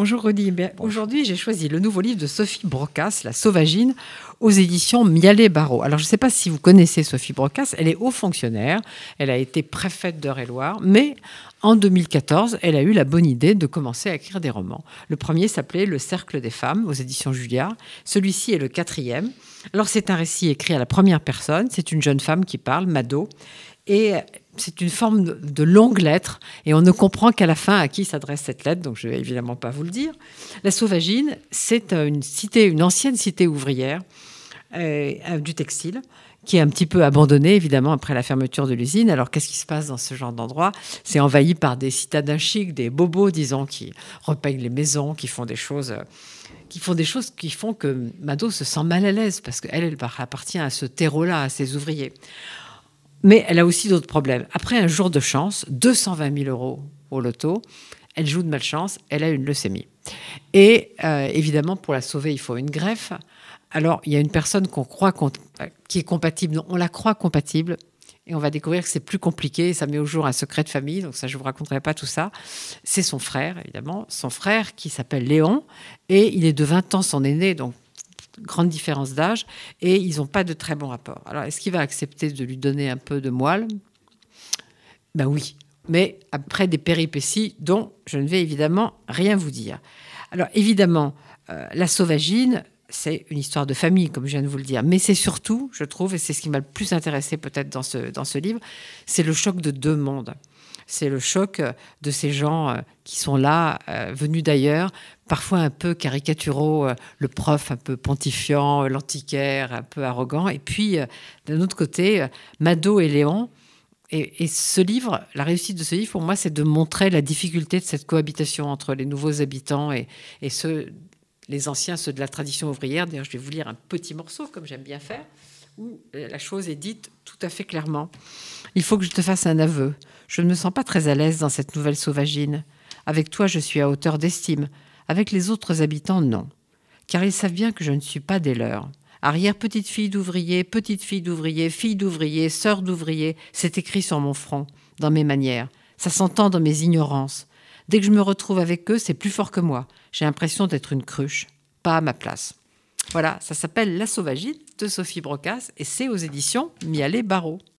Bonjour Rudy. Aujourd'hui, j'ai choisi le nouveau livre de Sophie Brocas, La Sauvagine, aux éditions Mialet Barreau. Alors, je ne sais pas si vous connaissez Sophie Brocas. Elle est haut fonctionnaire. Elle a été préfète d'Eure-et-Loire. Mais en 2014, elle a eu la bonne idée de commencer à écrire des romans. Le premier s'appelait Le Cercle des femmes aux éditions Julliard. Celui-ci est le quatrième. Alors, c'est un récit écrit à la première personne. C'est une jeune femme qui parle, Mado. Et c'est une forme de, longue lettre et on ne comprend qu'à la fin à qui s'adresse cette lettre, donc je ne vais évidemment pas vous le dire. La Sauvagine, c'est une cité, une ancienne cité ouvrière euh, du textile qui est un petit peu abandonnée, évidemment, après la fermeture de l'usine. Alors, qu'est-ce qui se passe dans ce genre d'endroit? C'est envahi par des citadins chics, des bobos, disons, qui repeignent les maisons, qui font des choses qui font des choses qui font que Mado se sent mal à l'aise parce qu'elle, elle appartient à ce terreau-là, à ces ouvriers. Mais elle a aussi d'autres problèmes. Après un jour de chance, 220 000 euros au loto, elle joue de malchance, elle a une leucémie. Et euh, évidemment, pour la sauver, il faut une greffe. Alors, il y a une personne qu'on croit qui est compatible, on la croit compatible, et on va découvrir que c'est plus compliqué, ça met au jour un secret de famille, donc ça, je ne vous raconterai pas tout ça. C'est son frère, évidemment, son frère qui s'appelle Léon, et il est de 20 ans son aîné, donc grande différence d'âge, et ils n'ont pas de très bon rapport. Alors, est-ce qu'il va accepter de lui donner un peu de moelle? Ben oui, mais après des péripéties dont je ne vais évidemment rien vous dire. Alors, évidemment, euh, la sauvagine, c'est une histoire de famille, comme je viens de vous le dire, mais c'est surtout, je trouve, et c'est ce qui m'a le plus intéressé peut-être dans ce, dans ce livre, c'est le choc de deux mondes c'est le choc euh, de ces gens euh, qui sont là, euh, venus d'ailleurs, parfois un peu caricaturaux, le prof un peu pontifiant, l'antiquaire un peu arrogant, et puis d'un autre côté, Mado et Léon. Et, ce livre, la réussite de ce livre, pour moi, c'est de montrer la difficulté de cette cohabitation entre les nouveaux habitants et, et ceux, les anciens, ceux de la tradition ouvrière. D'ailleurs, je vais vous lire un petit morceau, comme j'aime bien faire, où la chose est dite tout à fait clairement. Il faut que je te fasse un aveu. Je ne me sens pas très à l'aise dans cette nouvelle sauvagine. Avec toi, je suis à hauteur d'estime. Avec les autres habitants, non. Car ils savent bien que je ne suis pas des leurs. Arrière petite fille d'ouvrier, petite fille d'ouvrier, fille d'ouvrier, sœur d'ouvrier, c'est écrit sur mon front, dans mes manières. Ça s'entend dans mes ignorances. Dès que je me retrouve avec eux, c'est plus fort que moi. J'ai l'impression d'être une cruche, pas à ma place. Voilà, ça s'appelle La Sauvagine de Sophie Brocas et c'est aux éditions Mialet Barreau.